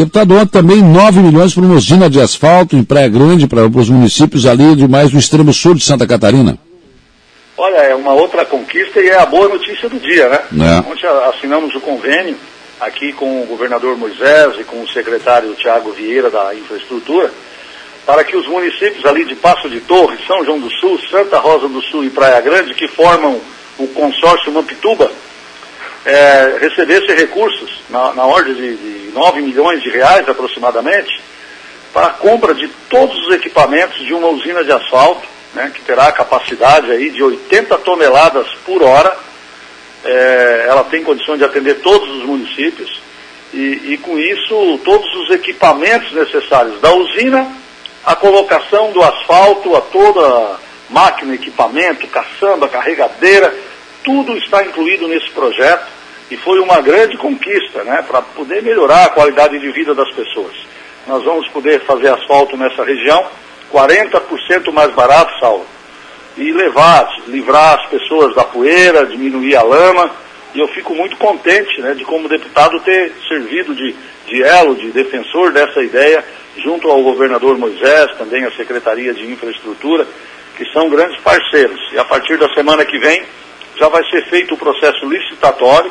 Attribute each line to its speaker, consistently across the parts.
Speaker 1: Deputado, ontem também 9 milhões para uma usina de asfalto em Praia Grande, para, para os municípios ali de mais do extremo sul de Santa Catarina.
Speaker 2: Olha, é uma outra conquista e é a boa notícia do dia, né? É. Ontem assinamos o convênio aqui com o governador Moisés e com o secretário Tiago Vieira da Infraestrutura, para que os municípios ali de Passo de Torre, São João do Sul, Santa Rosa do Sul e Praia Grande, que formam o consórcio Mampituba, é, recebessem recursos na, na ordem de, de 9 milhões de reais aproximadamente, para a compra de todos os equipamentos de uma usina de asfalto, né, que terá a capacidade aí de 80 toneladas por hora. É, ela tem condições de atender todos os municípios e, e, com isso todos os equipamentos necessários da usina, a colocação do asfalto, a toda máquina, equipamento, caçamba, carregadeira, tudo está incluído nesse projeto e foi uma grande conquista, né, para poder melhorar a qualidade de vida das pessoas. Nós vamos poder fazer asfalto nessa região 40% mais barato, Saulo, e levar, livrar as pessoas da poeira, diminuir a lama. E eu fico muito contente né, de, como deputado, ter servido de, de elo, de defensor dessa ideia, junto ao governador Moisés, também a Secretaria de Infraestrutura, que são grandes parceiros. E a partir da semana que vem já vai ser feito o processo licitatório.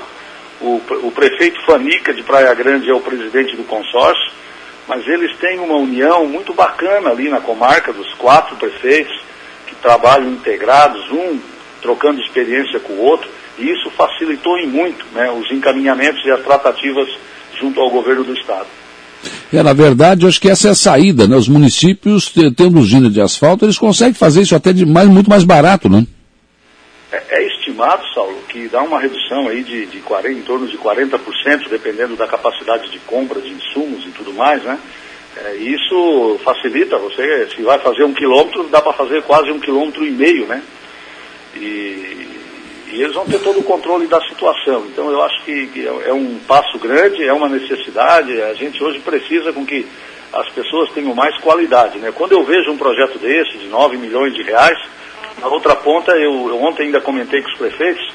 Speaker 2: O, o prefeito Fanica de Praia Grande é o presidente do consórcio mas eles têm uma união muito bacana ali na comarca dos quatro prefeitos que trabalham integrados, um trocando experiência com o outro, e isso facilitou em muito né, os encaminhamentos e as tratativas junto ao governo do Estado.
Speaker 1: É, na verdade, eu acho que essa é a saída, né? Os municípios, tendo usina de asfalto, eles conseguem fazer isso até de mais, muito mais barato, né?
Speaker 2: Estimado, Saulo, que dá uma redução aí de, de 40, em torno de 40%, dependendo da capacidade de compra de insumos e tudo mais, né? É, isso facilita você, se vai fazer um quilômetro, dá para fazer quase um quilômetro e meio, né? E, e, eles vão ter todo o controle da situação. Então eu acho que, que é, é um passo grande, é uma necessidade. A gente hoje precisa com que as pessoas tenham mais qualidade, né? Quando eu vejo um projeto desse, de 9 milhões de reais, na outra ponta, eu, eu ontem ainda comentei com os prefeitos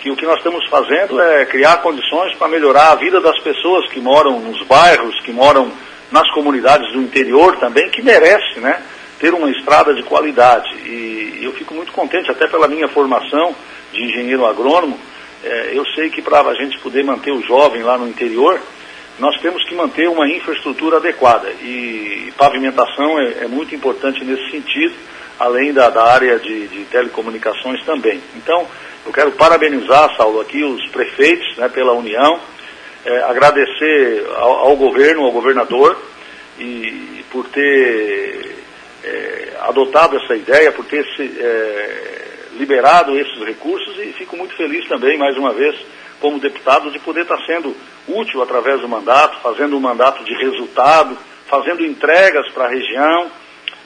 Speaker 2: que o que nós estamos fazendo é criar condições para melhorar a vida das pessoas que moram nos bairros, que moram nas comunidades do interior também, que merece, né, ter uma estrada de qualidade. E, eu fico muito contente, até pela minha formação de engenheiro agrônomo, é, eu sei que para a gente poder manter o jovem lá no interior, nós temos que manter uma infraestrutura adequada. E pavimentação é, é muito importante nesse sentido além da, da área de, de, telecomunicações também. Então, eu quero parabenizar, Saulo, aqui os prefeitos né, pela união, é, agradecer ao, ao, governo, ao governador, e por ter é, adotado essa ideia, por ter se, é, liberado esses recursos e fico muito feliz também, mais uma vez, como deputado, de poder estar sendo útil através do mandato, fazendo um mandato de resultado, fazendo entregas para a região,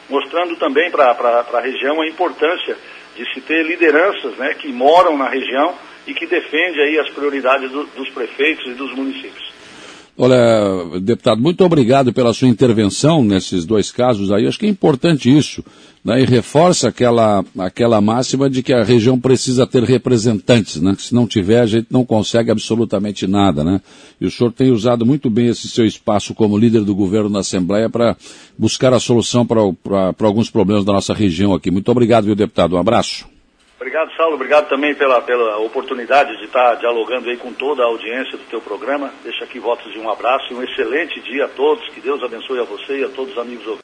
Speaker 2: mostrando também para a região a importância de se ter lideranças né, que moram na região e que defende aí as prioridades do, dos prefeitos e dos municípios.
Speaker 1: Olha, deputado, muito obrigado pela sua intervenção nesses dois casos aí. Acho que é importante isso, né? E reforça aquela, aquela máxima de que a região precisa ter representantes, né? Se não tiver, a gente não consegue absolutamente nada, né? E o senhor tem usado muito bem esse seu espaço como líder do governo na Assembleia para buscar a solução para alguns problemas da nossa região aqui. Muito obrigado, viu, deputado? Um abraço.
Speaker 2: Obrigado, Saulo. Obrigado também pela, pela oportunidade de estar dialogando aí com toda a audiência do teu programa. Deixo aqui votos de um abraço e um excelente dia a todos. Que Deus abençoe a você e a todos os amigos ouvintes.